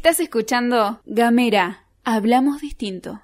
Estás escuchando Gamera, hablamos distinto.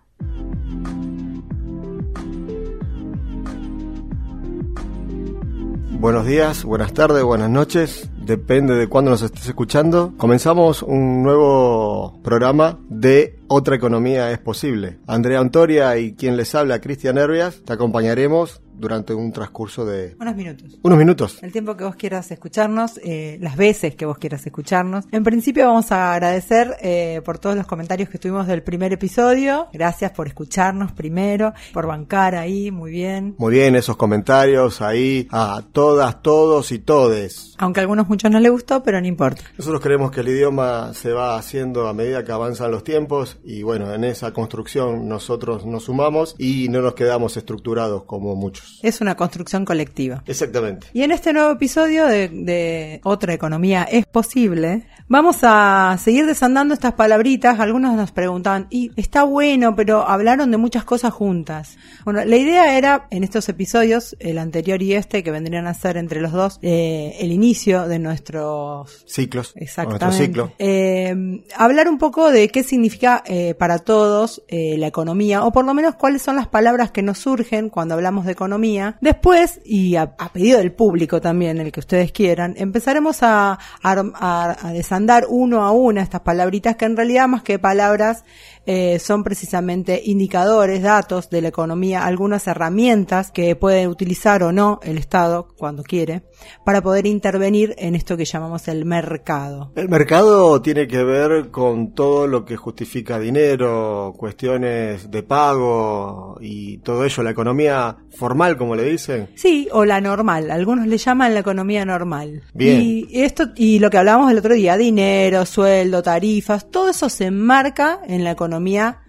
Buenos días, buenas tardes, buenas noches, depende de cuándo nos estés escuchando. Comenzamos un nuevo programa de Otra Economía es Posible. Andrea Antoria y quien les habla, Cristian Herbias, te acompañaremos durante un transcurso de... Unos minutos. Unos minutos. El tiempo que vos quieras escucharnos, eh, las veces que vos quieras escucharnos. En principio vamos a agradecer eh, por todos los comentarios que tuvimos del primer episodio. Gracias por escucharnos primero, por bancar ahí, muy bien. Muy bien, esos comentarios ahí a todas, todos y todes. Aunque a algunos muchos no les gustó, pero no importa. Nosotros creemos que el idioma se va haciendo a medida que avanzan los tiempos y bueno, en esa construcción nosotros nos sumamos y no nos quedamos estructurados como muchos. Es una construcción colectiva. Exactamente. Y en este nuevo episodio de, de Otra Economía es Posible, vamos a seguir desandando estas palabritas. Algunos nos preguntaban, y está bueno, pero hablaron de muchas cosas juntas. Bueno, la idea era, en estos episodios, el anterior y este, que vendrían a ser entre los dos, eh, el inicio de nuestros Ciclos. Exactamente. Nuestro ciclo. Eh, hablar un poco de qué significa eh, para todos la economía, o por lo menos cuáles son las palabras que nos surgen cuando hablamos de economía. Después, y a, a pedido del público también, el que ustedes quieran, empezaremos a, a, a- a desandar uno a una estas palabritas que en realidad más que palabras eh, son precisamente indicadores, datos de la economía, algunas herramientas que puede utilizar o no el Estado cuando quiere para poder intervenir en esto que llamamos el mercado. El mercado tiene que ver con todo lo que justifica dinero, cuestiones de pago y todo ello, la economía formal, como le dicen. Sí, o la normal. Algunos le llaman la economía normal. Bien. Y esto y lo que hablábamos el otro día, dinero, sueldo, tarifas, todo eso se enmarca en la economía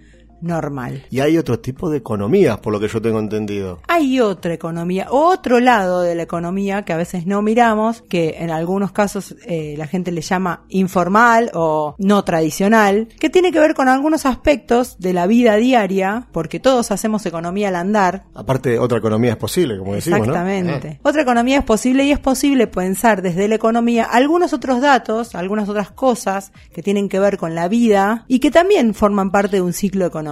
normal. Y hay otro tipo de economías, por lo que yo tengo entendido. Hay otra economía, otro lado de la economía que a veces no miramos, que en algunos casos eh, la gente le llama informal o no tradicional, que tiene que ver con algunos aspectos de la vida diaria, porque todos hacemos economía al andar, Aparte, otra economía es posible, como decimos, ¿no? Exactamente. Eh. Otra economía es posible y es posible pensar desde la economía algunos otros datos, algunas otras cosas que tienen que ver con la vida y que también forman parte de un ciclo económico.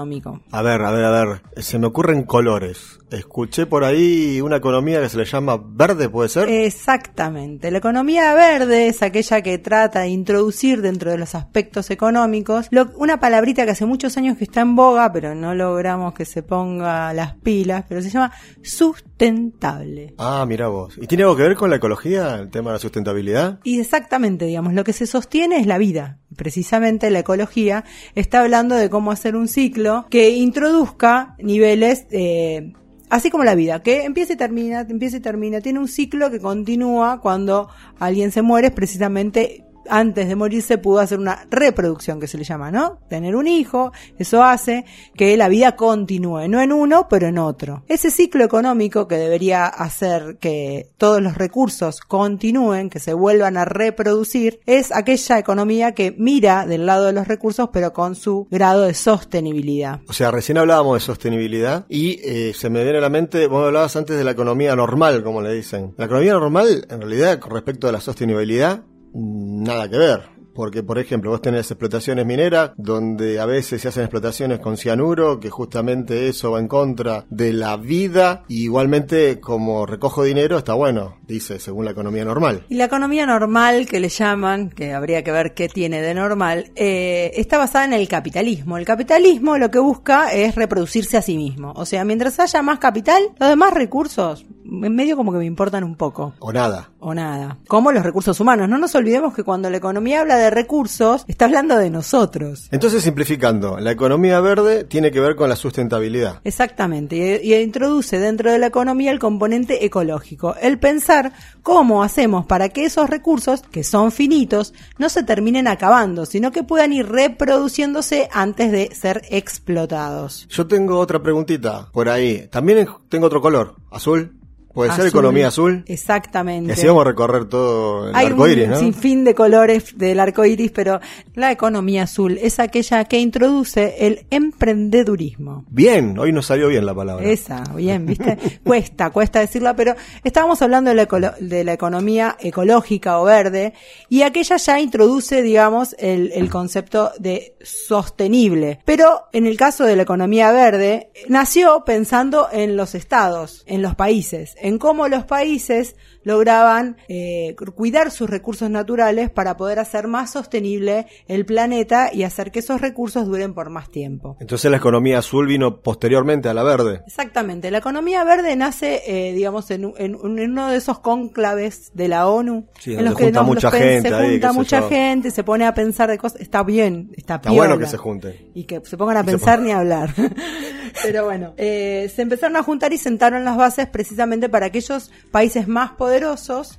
A ver, a ver, a ver, se me ocurren colores. Escuché por ahí una economía que se le llama verde, ¿puede ser? Exactamente. La economía verde es aquella que trata de introducir dentro de los aspectos económicos lo- una palabrita que hace muchos años que está en boga, pero no logramos que se ponga las pilas, pero se llama sustentable. Ah, mira vos. ¿Y tiene algo que ver con la ecología, el tema de la sustentabilidad? Y exactamente, digamos, lo que se sostiene es la vida. Precisamente la ecología está hablando de cómo hacer un ciclo que introduzca niveles, eh, así como la vida, que empieza y termina, empieza y termina. Tiene un ciclo que continúa cuando alguien se muere, es precisamente antes de morirse pudo hacer una reproducción que se le llama, ¿no? Tener un hijo, eso hace que la vida continúe, no en uno, pero en otro. Ese ciclo económico que debería hacer que todos los recursos continúen, que se vuelvan a reproducir, es aquella economía que mira del lado de los recursos, pero con su grado de sostenibilidad. O sea, recién hablábamos de sostenibilidad y eh, se me viene a la mente, vos hablabas antes de la economía normal, como le dicen. La economía normal, en realidad, con respecto a la sostenibilidad, nada que ver. Porque, por ejemplo, vos tenés explotaciones mineras, donde a veces se hacen explotaciones con cianuro, que justamente eso va en contra de la vida, y igualmente como recojo dinero está bueno, dice, según la economía normal. Y la economía normal que le llaman, que habría que ver qué tiene de normal, eh, está basada en el capitalismo. El capitalismo lo que busca es reproducirse a sí mismo. O sea, mientras haya más capital, los demás recursos, medio como que me importan un poco. O nada. O nada. Como los recursos humanos. No nos olvidemos que cuando la economía habla de recursos, está hablando de nosotros. Entonces, simplificando, la economía verde tiene que ver con la sustentabilidad. Exactamente, y, y introduce dentro de la economía el componente ecológico, el pensar cómo hacemos para que esos recursos, que son finitos, no se terminen acabando, sino que puedan ir reproduciéndose antes de ser explotados. Yo tengo otra preguntita por ahí. También tengo otro color, azul. ¿Puede ser economía azul? Exactamente. Y así vamos a recorrer todo el Hay arco iris, ¿no? sinfín de colores del arco iris, pero la economía azul es aquella que introduce el emprendedurismo. Bien, hoy nos salió bien la palabra. Esa, bien, ¿viste? cuesta, cuesta decirla, pero estábamos hablando de la, de la economía ecológica o verde y aquella ya introduce, digamos, el, el concepto de sostenible. Pero en el caso de la economía verde, nació pensando en los estados, en los países, en cómo los países lograban eh, cuidar sus recursos naturales para poder hacer más sostenible el planeta y hacer que esos recursos duren por más tiempo. Entonces la economía azul vino posteriormente a la verde. Exactamente, la economía verde nace, eh, digamos, en, un- en un- en uno de esos cónclaves de la ONU, Sí, en los que junta nos- mucha los gente se junta mucha gente, se pone a pensar de cosas, está bien, está, Está bueno que se junten. y que se pongan a pensar ni a hablar. Pero bueno, eh, se empezaron a juntar y sentaron las bases precisamente para que aquellos países más poderosos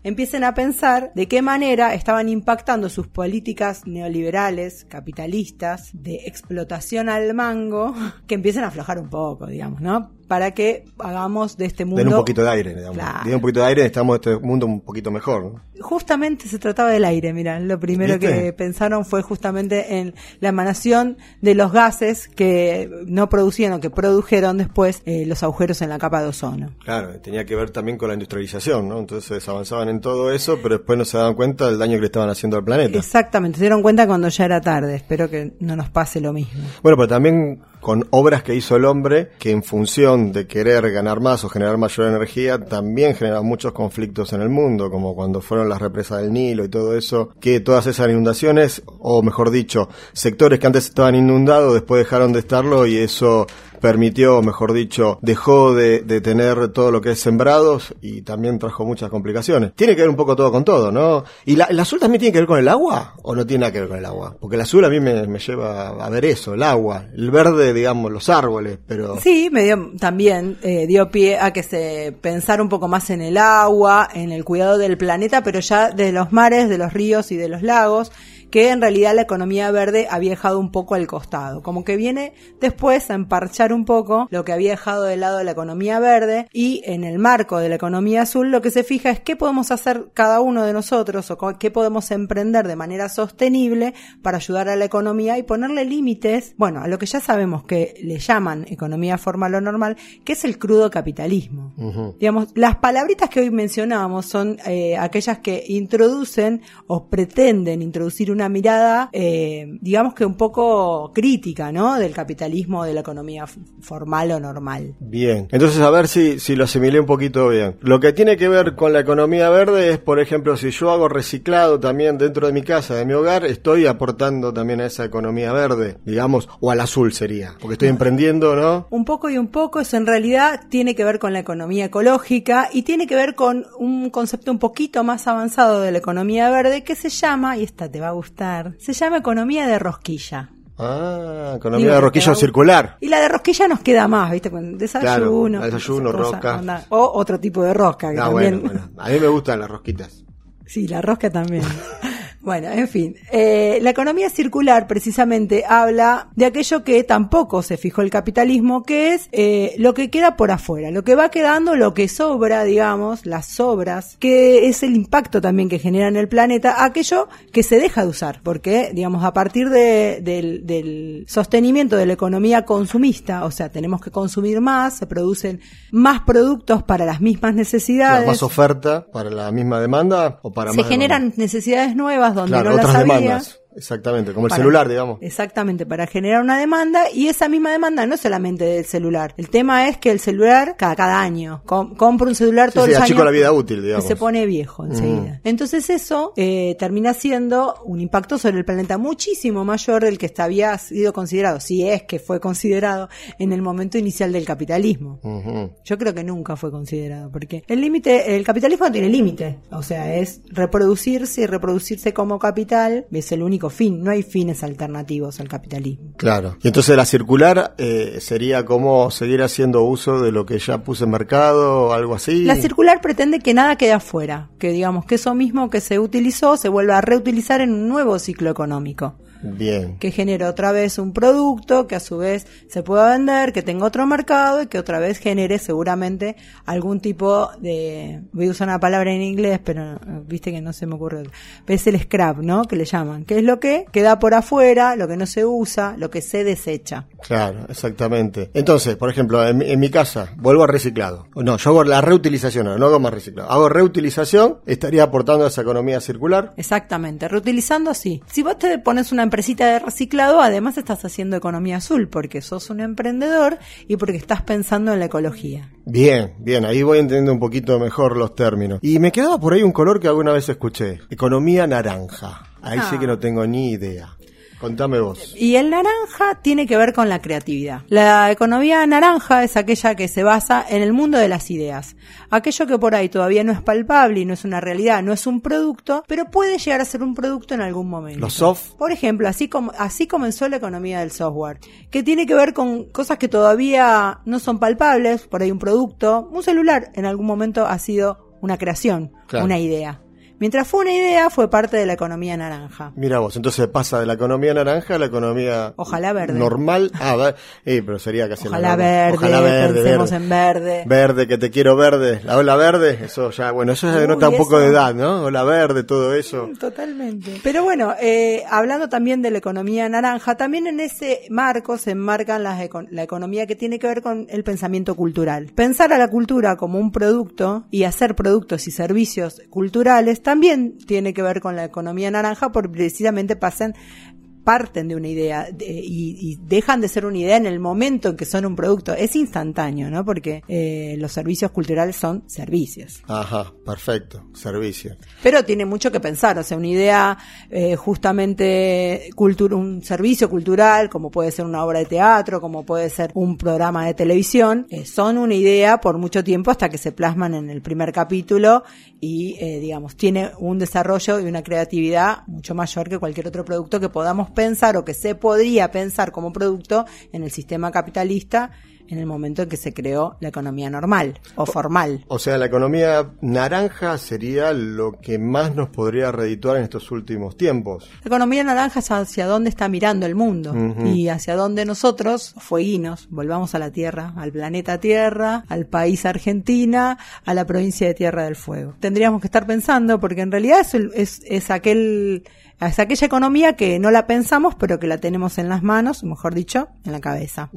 empiecen a pensar de qué manera estaban impactando sus políticas neoliberales, capitalistas, de explotación al mango, que empiecen a aflojar un poco, digamos, ¿no? Para que hagamos de este mundo... Den un poquito de aire, digamos. Claro. Den un poquito de aire y estamos en este mundo un poquito mejor. ¿no? Justamente se trataba del aire, mira, lo primero ¿Viste? que pensaron fue justamente en la emanación de los gases que no producían o que produjeron después eh, los agujeros en la capa de ozono. Claro, tenía que ver también con la industrialización, ¿no? Entonces avanzaban en todo eso, pero después no se daban cuenta del daño que le estaban haciendo al planeta. Exactamente, se dieron cuenta cuando ya era tarde, espero que no nos pase lo mismo. Bueno, pero también con obras que hizo el hombre, que en función de querer ganar más o generar mayor energía, también generan muchos conflictos en el mundo, como cuando fueron las represas del Nilo y todo eso, que todas esas inundaciones, o mejor dicho, sectores que antes estaban inundados, después dejaron de estarlo y eso permitió, mejor dicho, dejó de, tener todo lo que es sembrados y también trajo muchas complicaciones. Tiene que ver un poco todo con todo, ¿no? ¿Y la, el azul también tiene que ver con el agua o no tiene nada que ver con el agua? Porque el azul a mí me, me lleva a ver eso, el agua. El verde, digamos, los árboles, pero... Sí, me dio, también eh, dio pie a que se pensara un poco más en el agua, en el cuidado del planeta, pero ya de los mares, de los ríos y de los lagos, que en realidad la economía verde había dejado un poco al costado, como que viene después a emparchar un poco lo que había dejado de lado la economía verde y en el marco de la economía azul lo que se fija es qué podemos hacer cada uno de nosotros o qué podemos emprender de manera sostenible para ayudar a la economía y ponerle límites, bueno, a lo que ya sabemos que le llaman economía formal o normal, que es el crudo capitalismo. Digamos, las palabritas que hoy mencionábamos son eh, aquellas que introducen o pretenden introducir una mirada, eh, digamos que un poco crítica, ¿no? Del capitalismo de la economía formal o normal. Bien, entonces a ver si, si lo asimilé un poquito bien. Lo que tiene que ver con la economía verde es, por ejemplo, si yo hago reciclado también dentro de mi casa, de mi hogar, estoy aportando también a esa economía verde, digamos, o al azul sería, porque estoy emprendiendo, ¿no? Un poco y un poco, eso en realidad tiene que ver con la economía ecológica y tiene que ver con un concepto un poquito más avanzado de la economía verde que se llama, y esta te va a gustar, se llama economía de rosquilla. Ah, economía de te roquillo va a- circular. Y la de rosquilla nos queda más, ¿viste? Con desayuno. Claro, desayuno, rosca. onda. O otro tipo de rosca que Ah, también. bueno, bueno. A mí me gustan las rosquitas. Sí, la rosca también. bueno, en fin. Eh, la economía circular precisamente habla de aquello que tampoco se fijó el capitalismo, que es eh, lo que queda por afuera, lo que va quedando, lo que sobra, digamos, las sobras, que es el impacto también que genera en el planeta, aquello que se deja de usar, porque, digamos, a partir de- del, del sostenimiento de la economía consumista, o sea, tenemos que consumir más, se producen más productos para las mismas necesidades Más oferta para la misma demanda o para se más generan demanda. necesidades nuevas donde Claro, no las otras había. demandas. Exactamente, como el Para- celular, digamos. Exactamente, para generar una demanda y esa misma demanda no es solamente del celular. El tema es que el celular cada, cada año com- compra un celular Sí, todos sí, los años la vida útil, y digamos. se pone viejo enseguida. Entonces eso eh, termina siendo un impacto sobre el planeta muchísimo mayor del que había sido considerado, si es que fue considerado en el momento inicial del capitalismo. Yo creo que nunca fue considerado, porque el límite, el capitalismo no tiene límite, o sea, es reproducirse y reproducirse como capital, es el único fin, no hay fines alternativos al capitalismo. Claro. Y entonces la circular eh, sería como seguir haciendo uso de lo que ya puse en mercado o algo así. La circular pretende que nada quede afuera, que digamos que eso mismo que se utilizó se vuelva a reutilizar en un nuevo ciclo económico. Bien. que genere otra vez un producto que a su vez se pueda vender, que tenga otro mercado y que otra vez genere seguramente algún tipo de, voy a usar una palabra en inglés, pero eh, viste que no se me ocurre, es el scrap, ¿no? Que le llaman, que es lo que queda por afuera, lo que no se usa, lo que se desecha. Claro, exactamente. Entonces, por ejemplo, en, mi- en mi casa, vuelvo a reciclado. No, yo hago la reutilización, ahora, no hago más reciclado. Hago reutilización, estaría aportando a esa economía circular. Exactamente, reutilizando sí. Si vos te pones una empresita de reciclado, además estás haciendo economía azul porque sos un emprendedor y porque estás pensando en la ecología. Bien, bien, ahí voy entendiendo un poquito mejor los términos. Y me quedaba por ahí un color que alguna vez escuché. Economía naranja. Ahí sí Ah. que no tengo ni idea. Contame vos. Y el naranja tiene que ver con la creatividad. La economía naranja es aquella que se basa en el mundo de las ideas. Aquello que por ahí todavía no es palpable y no es una realidad, no es un producto, pero puede llegar a ser un producto en algún momento. Los soft. Por ejemplo, así, como, así comenzó la economía del software, que tiene que ver con cosas que todavía no son palpables, por ahí un producto, un celular en algún momento ha sido una creación, Claro. una idea. Mientras fue una idea, fue parte de la economía naranja. Mira vos, entonces pasa de la economía naranja a la economía Ojalá verde. normal. Ah, eh, pero sería casi la Ojalá normal. verde, Ojalá verde, pensemos verde. en verde. Verde, que te quiero verde. La ola verde, eso ya, bueno, eso ya denota un poco de edad, ¿no? Ola verde, todo eso. Totalmente. Pero bueno, eh, hablando también de la economía naranja, también en ese marco se enmarcan las la economía que tiene que ver con el pensamiento cultural. Pensar a la cultura como un producto y hacer productos y servicios culturales también tiene que ver con la economía naranja porque precisamente pasan parten de una idea de- y, y dejan de ser una idea en el momento en que son un producto. Es instantáneo, ¿no? Porque eh, los servicios culturales son servicios. Ajá, perfecto. Servicio. Pero tiene mucho que pensar, o sea, una idea eh, justamente un servicio cultural, como puede ser una obra de teatro, como puede ser un programa de televisión, eh, son una idea por mucho tiempo hasta que se plasman en el primer capítulo y, eh, digamos, tiene un desarrollo y una creatividad mucho mayor que cualquier otro producto que podamos pensar o que se podría pensar como producto en el sistema capitalista en el momento en que se creó la economía normal o formal. O sea, la economía naranja sería lo que más nos podría redituar en estos últimos tiempos. La economía naranja es hacia dónde está mirando el mundo y hacia dónde nosotros, fueguinos, volvamos a la Tierra, al planeta Tierra, al país Argentina, a la provincia de Tierra del Fuego. Tendríamos que estar pensando porque en realidad es, es, es aquel es aquella economía que no la pensamos pero que la tenemos en las manos, mejor dicho, en la cabeza.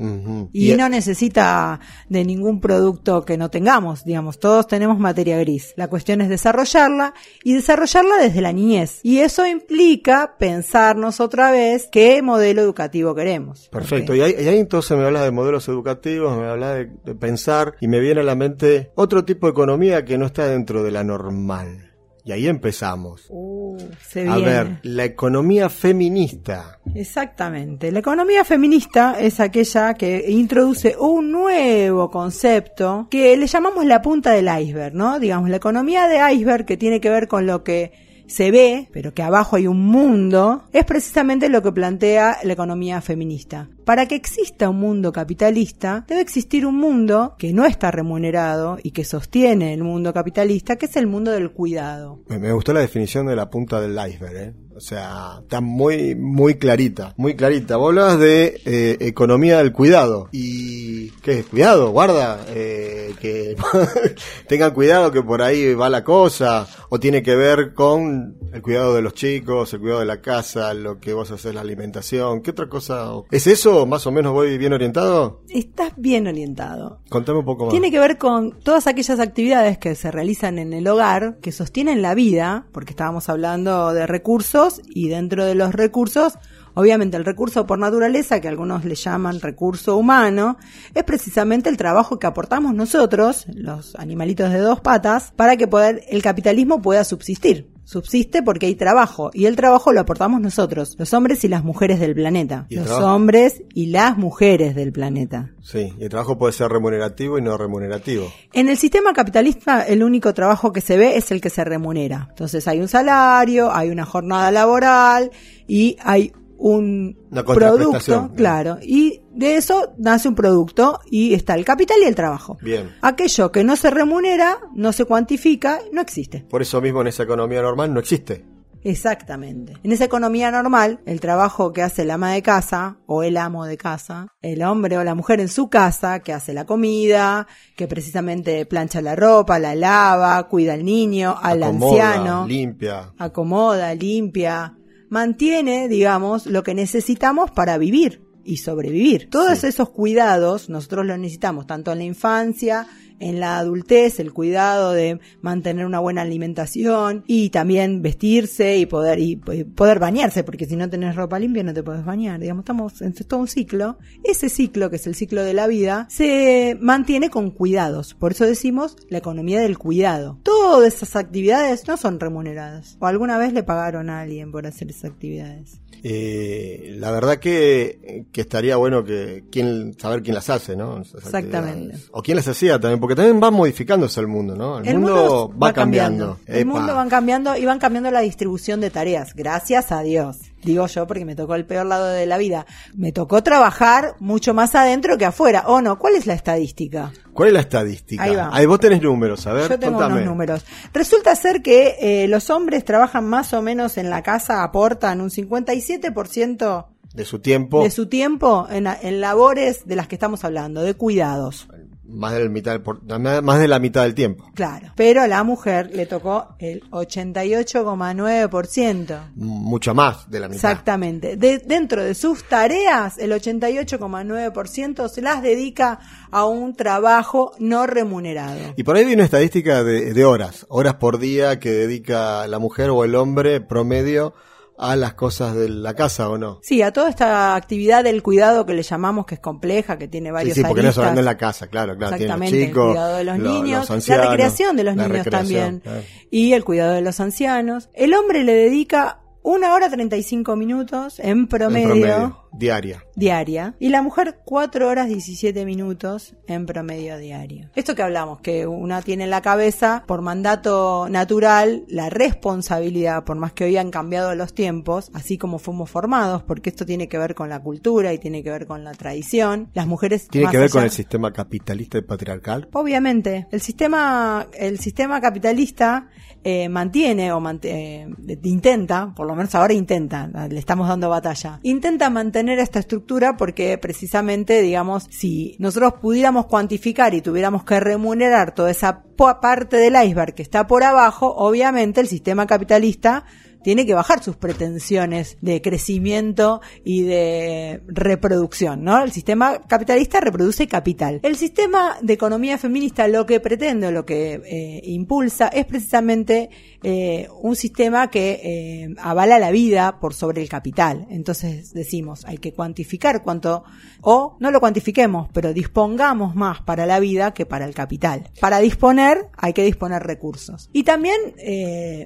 Y Y- no necesita de ningún producto que no tengamos, digamos, todos tenemos materia gris. La cuestión es desarrollarla y desarrollarla desde la niñez. Y eso implica pensarnos otra vez qué modelo educativo queremos. Perfecto, y ahí, y ahí entonces me hablas de modelos educativos, me hablas de, de pensar y me viene a la mente otro tipo de economía que no está dentro de la normal. Y ahí empezamos. Uh, se A ver, la economía feminista. Exactamente. La economía feminista es aquella que introduce un nuevo concepto que le llamamos la punta del iceberg, ¿no? Digamos, la economía de iceberg que tiene que ver con lo que se ve, pero que abajo hay un mundo, es precisamente lo que plantea la economía feminista. Para que exista un mundo capitalista, debe existir un mundo que no está remunerado y que sostiene el mundo capitalista, que es el mundo del cuidado. Me, gustó la definición de la punta del iceberg, ¿eh? O sea, está muy, muy clarita, muy clarita. Vos hablabas de eh, economía del cuidado. ¿Y qué es? Cuidado, guarda, eh, que tengan cuidado que por ahí va la cosa. O tiene que ver con el cuidado de los chicos, el cuidado de la casa, lo que vos haces, la alimentación. ¿Qué otra cosa? ¿Es eso? ¿Más o menos voy bien orientado? Estás bien orientado. Contame un poco más. Tiene que ver con todas aquellas actividades que se realizan en el hogar, que sostienen la vida, porque estábamos hablando de recursos y dentro de los recursos, obviamente el recurso por naturaleza, que algunos le llaman recurso humano, es precisamente el trabajo que aportamos nosotros, los animalitos de dos patas, para que poder, el capitalismo pueda subsistir. Subsiste porque hay trabajo y el trabajo lo aportamos nosotros, los hombres y las mujeres del planeta. ¿Y el Los trabajo? hombres y las mujeres del planeta. Sí, y el trabajo puede ser remunerativo y no remunerativo. En el sistema capitalista el único trabajo que se ve es el que se remunera. Entonces hay un salario, hay una jornada laboral y hay un producto, claro, y de eso nace un producto y está el capital y el trabajo. Bien. Aquello que no se remunera, no se cuantifica, no existe. Por eso mismo en esa economía normal no existe. Exactamente. En esa economía normal, el trabajo que hace el ama de casa o el amo de casa, el hombre o la mujer en su casa, que hace la comida, que precisamente plancha la ropa, la lava, cuida al niño, al Acomoda, anciano, limpia. acomoda, limpia, mantiene, digamos, lo que necesitamos para vivir y sobrevivir. Todos Sí. esos cuidados nosotros los necesitamos, tanto en la infancia, en la adultez, el cuidado de mantener una buena alimentación y también vestirse y poder y poder bañarse, porque si no tenés ropa limpia no te puedes bañar. Digamos, estamos en todo un ciclo. Ese ciclo, que es el ciclo de la vida, se mantiene con cuidados. Por eso decimos la economía del cuidado. Todas esas actividades no son remuneradas. ¿O alguna vez le pagaron a alguien por hacer esas actividades? Eh, la verdad que, que estaría bueno que quién, saber quién las hace, ¿no? Esas Exactamente. O quién las hacía también, porque también va modificándose el mundo, ¿no? El, mundo, va cambiando. El mundo va cambiando y van cambiando la distribución de tareas. Gracias a Dios. Digo yo porque me tocó el peor lado de la vida. Me tocó trabajar mucho más adentro que afuera. ¿O no? ¿Cuál es la estadística? ¿Cuál es la estadística? Ahí va. Ahí vos tenés números, a ver, Yo tengo contame. unos números. Resulta ser que eh, los hombres trabajan más o menos en la casa, aportan un 57% De su tiempo, de su tiempo en, en labores de las que estamos hablando, de cuidados. Más, del mitad del por- más de la mitad del tiempo. Claro. Pero a la mujer le tocó el 88,9%. Mucho más de la mitad. Exactamente. De- dentro de sus tareas, el 88,9% se las dedica a un trabajo no remunerado. Y por ahí hay una estadística de, de horas, horas por día que dedica la mujer o el hombre promedio a las cosas de la casa, ¿o no? Sí, a toda esta actividad del cuidado que le llamamos que es compleja, que tiene Sí, varios sí, porque no es solamente en la casa, claro, claro. Tiene los Exactamente, chicos, el cuidado de los lo- niños, los ancianos, la recreación de los niños también, claro. y el cuidado de los ancianos. El hombre le dedica una hora 35 minutos en En promedio, promedio, diaria. diaria y la mujer 4 horas 17 minutos en promedio diario. Esto que hablamos, que una tiene en la cabeza por mandato natural la responsabilidad, por más que hoy han cambiado los tiempos, así como fuimos formados, porque esto tiene que ver con la cultura y tiene que ver con la tradición. Las mujeres Tiene que ver con el sistema capitalista y patriarcal. Obviamente, el sistema, el sistema capitalista eh, mantiene o mant- eh, intenta, por lo menos ahora intenta, le estamos dando batalla, intenta mantener esta estructura porque precisamente, digamos, si nosotros pudiéramos cuantificar y tuviéramos que remunerar toda esa parte del iceberg que está por abajo, obviamente el sistema capitalista tiene que bajar sus pretensiones de crecimiento y de reproducción, ¿no? El sistema capitalista reproduce capital. El sistema de economía feminista lo que pretende lo que eh, impulsa es precisamente eh, un sistema que eh, avala la vida por sobre el capital. Entonces decimos, hay que cuantificar cuánto, o no lo cuantifiquemos, pero dispongamos más para la vida que para el capital. Para disponer hay que disponer recursos. Y también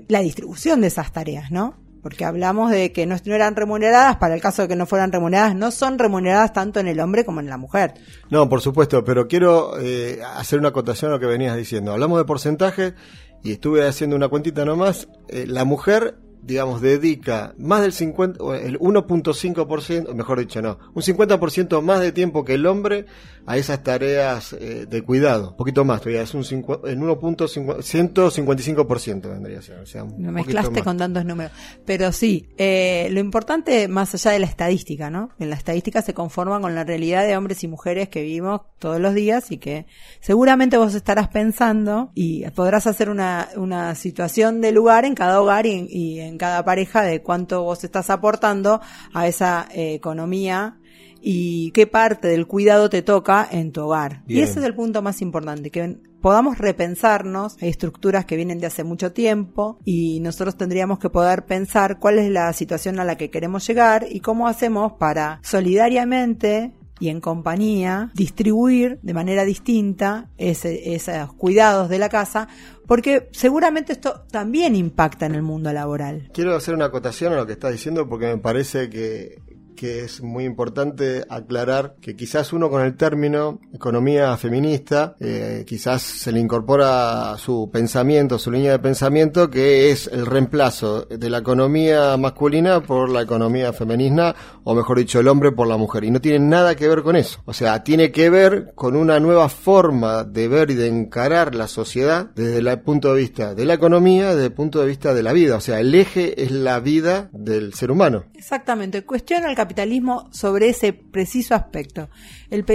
la distribución de esas tareas, ¿no? Porque hablamos de que no, eran remuneradas, para el caso de que no fueran remuneradas, no son remuneradas tanto en el hombre como en la mujer. No, por supuesto, pero quiero eh, hacer una acotación a lo que venías diciendo. Hablamos de porcentaje y estuve haciendo una cuentita nomás. Eh, la mujer, digamos, dedica más del 50, o el 1.5%, o mejor dicho, no, un 50% más de tiempo que el hombre a esas tareas eh, de cuidado. Un poquito más, todavía es un cincu- en 1.5 155% vendría a ser. O sea, poquito mezclaste más. con tantos números. Pero sí, eh, lo importante más allá de la estadística, ¿no? En la estadística se conforma con la realidad de hombres y mujeres que vivimos todos los días y que seguramente vos estarás pensando y podrás hacer una, una situación de lugar en cada hogar y y en cada pareja de cuánto vos estás aportando a esa eh, economía y qué parte del cuidado te toca en tu hogar. Y ese es el punto más importante, que podamos repensarnos, hay estructuras que vienen de hace mucho tiempo y nosotros tendríamos que poder pensar cuál es la situación a la que queremos llegar y cómo hacemos para solidariamente y en compañía distribuir de manera distinta ese- esos cuidados de la casa, porque seguramente esto también impacta en el mundo laboral. Quiero hacer una acotación a lo que estás diciendo porque me parece que, que es muy importante aclarar que quizás uno con el término economía feminista, eh, quizás se le incorpora su pensamiento, su línea de pensamiento, que es el reemplazo de la economía masculina por la economía femenina, o mejor dicho, el hombre por la mujer. Y no tiene nada que ver con eso. O sea, tiene que ver con una nueva forma de ver y de encarar la sociedad desde el punto de vista de la economía, desde el punto de vista de la vida. O sea, el eje es la vida del ser humano. Exactamente. Cuestiona el capitalismo sobre ese preciso aspecto. El,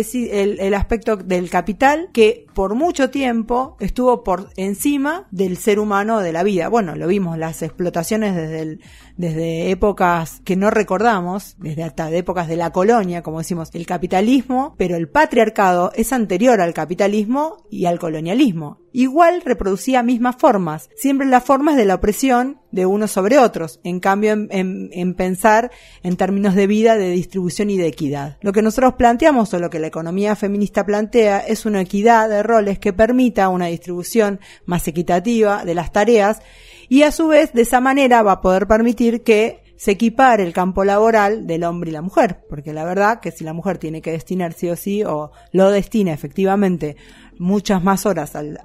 el, aspecto del capital que por mucho tiempo estuvo por encima del ser humano de la vida. Bueno, lo vimos, las explotaciones desde, el, desde épocas que no recordamos, desde hasta épocas de la colonia, como decimos, el capitalismo, pero el patriarcado es anterior al capitalismo y al colonialismo igual reproducía mismas formas, siempre las formas de la opresión de unos sobre otros, en cambio en, pensar en términos de vida, de distribución y de equidad. Lo que nosotros planteamos o lo que la economía feminista plantea es una equidad de roles que permita una distribución más equitativa de las tareas y a su vez de esa manera va a poder permitir que se equipare el campo laboral del hombre y la mujer, porque la verdad que si la mujer tiene que destinar sí o sí o lo destina efectivamente muchas más horas al,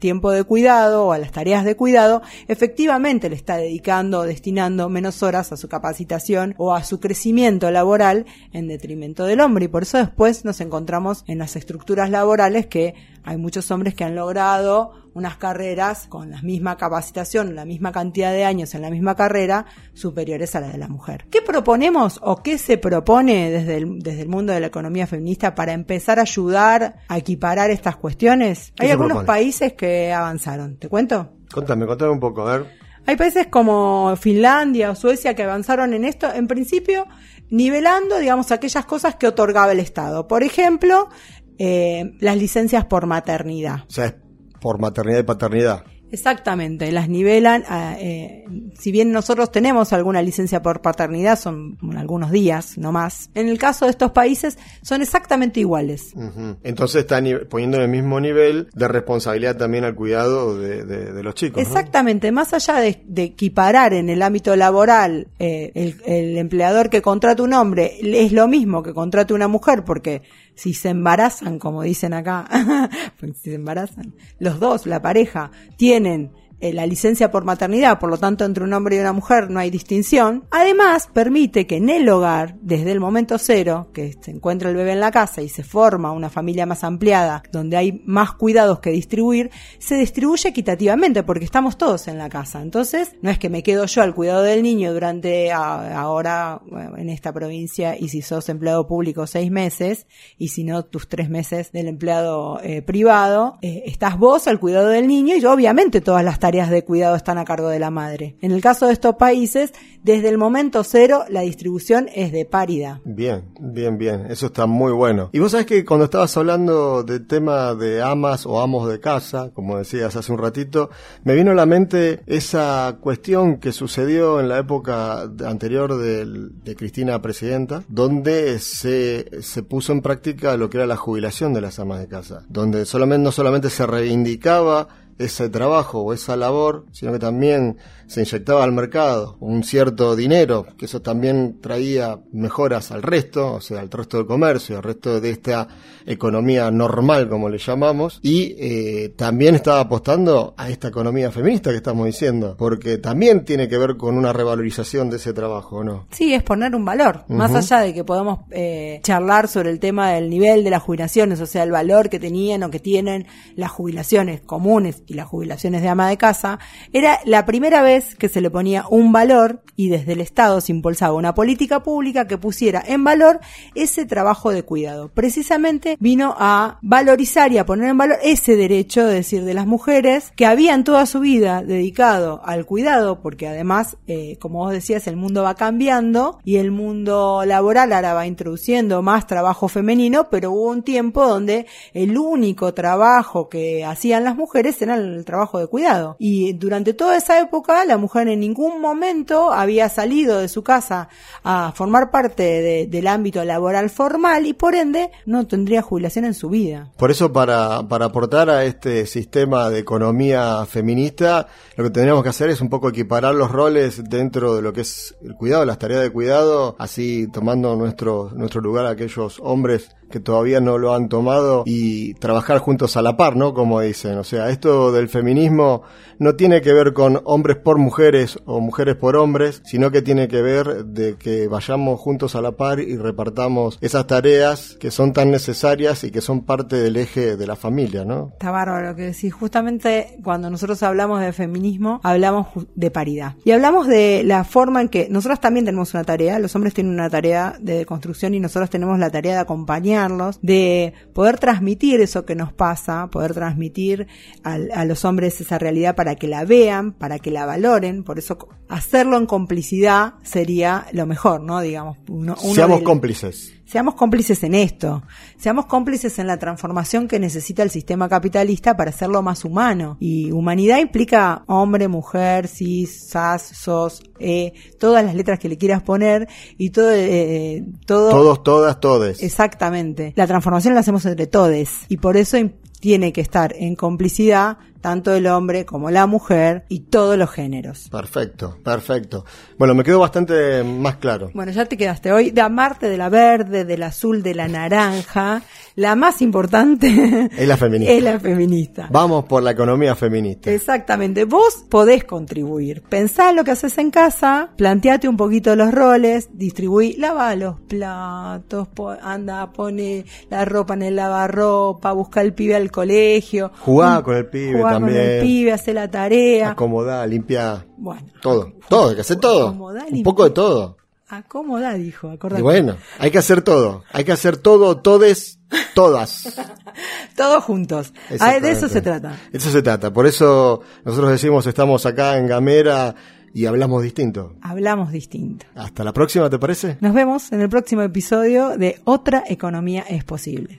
tiempo de cuidado o a las tareas de cuidado, efectivamente le está dedicando o destinando menos horas a su capacitación o a su crecimiento laboral en detrimento del hombre. Y por eso después nos encontramos en las estructuras laborales que hay muchos hombres que han logrado unas carreras con la misma capacitación, la misma cantidad de años en la misma carrera, superiores a la de la mujer. ¿Qué proponemos o qué se propone desde el, desde el mundo de la economía feminista para empezar a ayudar a equiparar estas cuestiones? Hay algunos países que avanzaron. ¿Te cuento? Contame, contame un poco, a ver. Hay países como Finlandia o Suecia que avanzaron en esto, en principio, nivelando, digamos, aquellas cosas que otorgaba el Estado. Por ejemplo, eh, las licencias por maternidad. O sea, por maternidad y paternidad. Exactamente, las nivelan, eh, si bien nosotros tenemos alguna licencia por paternidad, son algunos días, no más. En el caso de estos países son exactamente iguales. Entonces están poniendo en el mismo nivel de responsabilidad también al cuidado de, los chicos. Exactamente, más allá de, equiparar en el ámbito laboral eh, el, el empleador que contrata un hombre es lo mismo que contrata una mujer, porque si se embarazan, como dicen acá, si se embarazan, los dos, la pareja, tienen eh, la licencia por maternidad, por lo tanto entre un hombre y una mujer no hay distinción. Además, permite que en el hogar, desde el momento cero, que se encuentra el bebé en la casa y se forma una familia más ampliada, donde hay más cuidados que distribuir, se distribuye equitativamente porque estamos todos en la casa. Entonces, no es que me quedo yo al cuidado del niño durante ahora en esta provincia y si sos empleado público seis meses y si no tus tres meses del empleado eh, privado, eh, estás vos al cuidado del niño y yo obviamente todas las tareas de cuidado están a cargo de la madre. En el caso de estos países, desde el momento cero, la distribución es de paridad. Bien, bien, bien. Eso está muy bueno. Y vos sabés que cuando estabas hablando del tema de amas o amos de casa, como decías hace un ratito, me vino a la mente esa cuestión que sucedió en la época anterior de, Cristina Presidenta, donde se, se puso en práctica lo que era la jubilación de las amas de casa, donde no solamente se reivindicaba ese trabajo o esa labor, sino que también se inyectaba al mercado un cierto dinero, que eso también traía mejoras al resto, o sea, al resto del comercio, al resto de esta economía normal, como le llamamos, y eh, también estaba apostando a esta economía feminista que estamos diciendo, porque también tiene que ver con una revalorización de ese trabajo, ¿no? Sí, es poner un valor, más allá de que podamos eh, charlar sobre el tema del nivel de las jubilaciones, o sea, el valor que tenían o que tienen las jubilaciones comunes y las jubilaciones de ama de casa, era la primera vez que se le ponía un valor y desde el Estado se impulsaba una política pública que pusiera en valor ese trabajo de cuidado. Precisamente vino a valorizar y a poner en valor ese derecho, es decir, de las mujeres que habían toda su vida dedicado al cuidado, porque además, eh, como vos decías, el mundo va cambiando y el mundo laboral ahora va introduciendo más trabajo femenino, pero hubo un tiempo donde el único trabajo que hacían las mujeres era el trabajo de cuidado. Y durante toda esa época la mujer en ningún momento había salido de su casa a formar parte del ámbito laboral formal y por ende no tendría jubilación en su vida. Por eso para, para aportar a este sistema de economía feminista, lo que tendríamos que hacer es un poco equiparar los roles dentro de lo que es el cuidado, las tareas de cuidado, así tomando nuestro, nuestro lugar a aquellos hombres que todavía no lo han tomado y trabajar juntos a la par, ¿no? Como dicen. O sea, esto del feminismo no tiene que ver con hombres por mujeres o mujeres por hombres, sino que tiene que ver de que vayamos juntos a la par y repartamos esas tareas que son tan necesarias y que son parte del eje de la familia, ¿no? Está bárbaro que decís. Justamente cuando nosotros hablamos de feminismo, hablamos de paridad. Y hablamos de la forma en que nosotros también tenemos una tarea, los hombres tienen una tarea de construcción y nosotros tenemos la tarea de acompañar de poder transmitir eso que nos pasa, poder transmitir a, los hombres esa realidad para que la vean, para que la valoren, por eso hacerlo en complicidad sería lo mejor, ¿no? Digamos, Seamos cómplices seamos cómplices en esto, seamos cómplices en la transformación que necesita el sistema capitalista para hacerlo más humano. Y humanidad implica hombre, mujer, cis, sas, sos, e, todas las letras que le quieras poner y todo, eh, todo. Todos, todas, todes. Exactamente. La transformación la hacemos entre todes y por eso tiene que estar en complicidad tanto el hombre como la mujer y todos los géneros. Perfecto, perfecto. Bueno, me quedó bastante más claro. Bueno, ya te quedaste hoy de amarte de la verde, del azul, de la naranja. La más importante es la feminista. Es la feminista. Vamos por la economía feminista. Exactamente. Vos podés contribuir. Pensá lo que haces en casa, planteate un poquito los roles, distribuí, lava los platos, anda, pone la ropa en el lavarropa, busca el pibe al colegio. Jugá con el pibe también. el pibe, hace la tarea. Acomodá, limpia. Bueno. Todo. Todo, hay que hacer todo. un poco de todo. Acomoda, dijo, acordate. Y bueno, hay que hacer todo. Hay que hacer todo, todes, todas. Todos juntos. Ah, de eso se trata. Eso se trata. Por eso nosotros decimos estamos acá en Gamera y hablamos distinto. Hablamos distinto. Hasta la próxima, ¿te parece? Nos vemos en el próximo episodio de Otra Economía es Posible.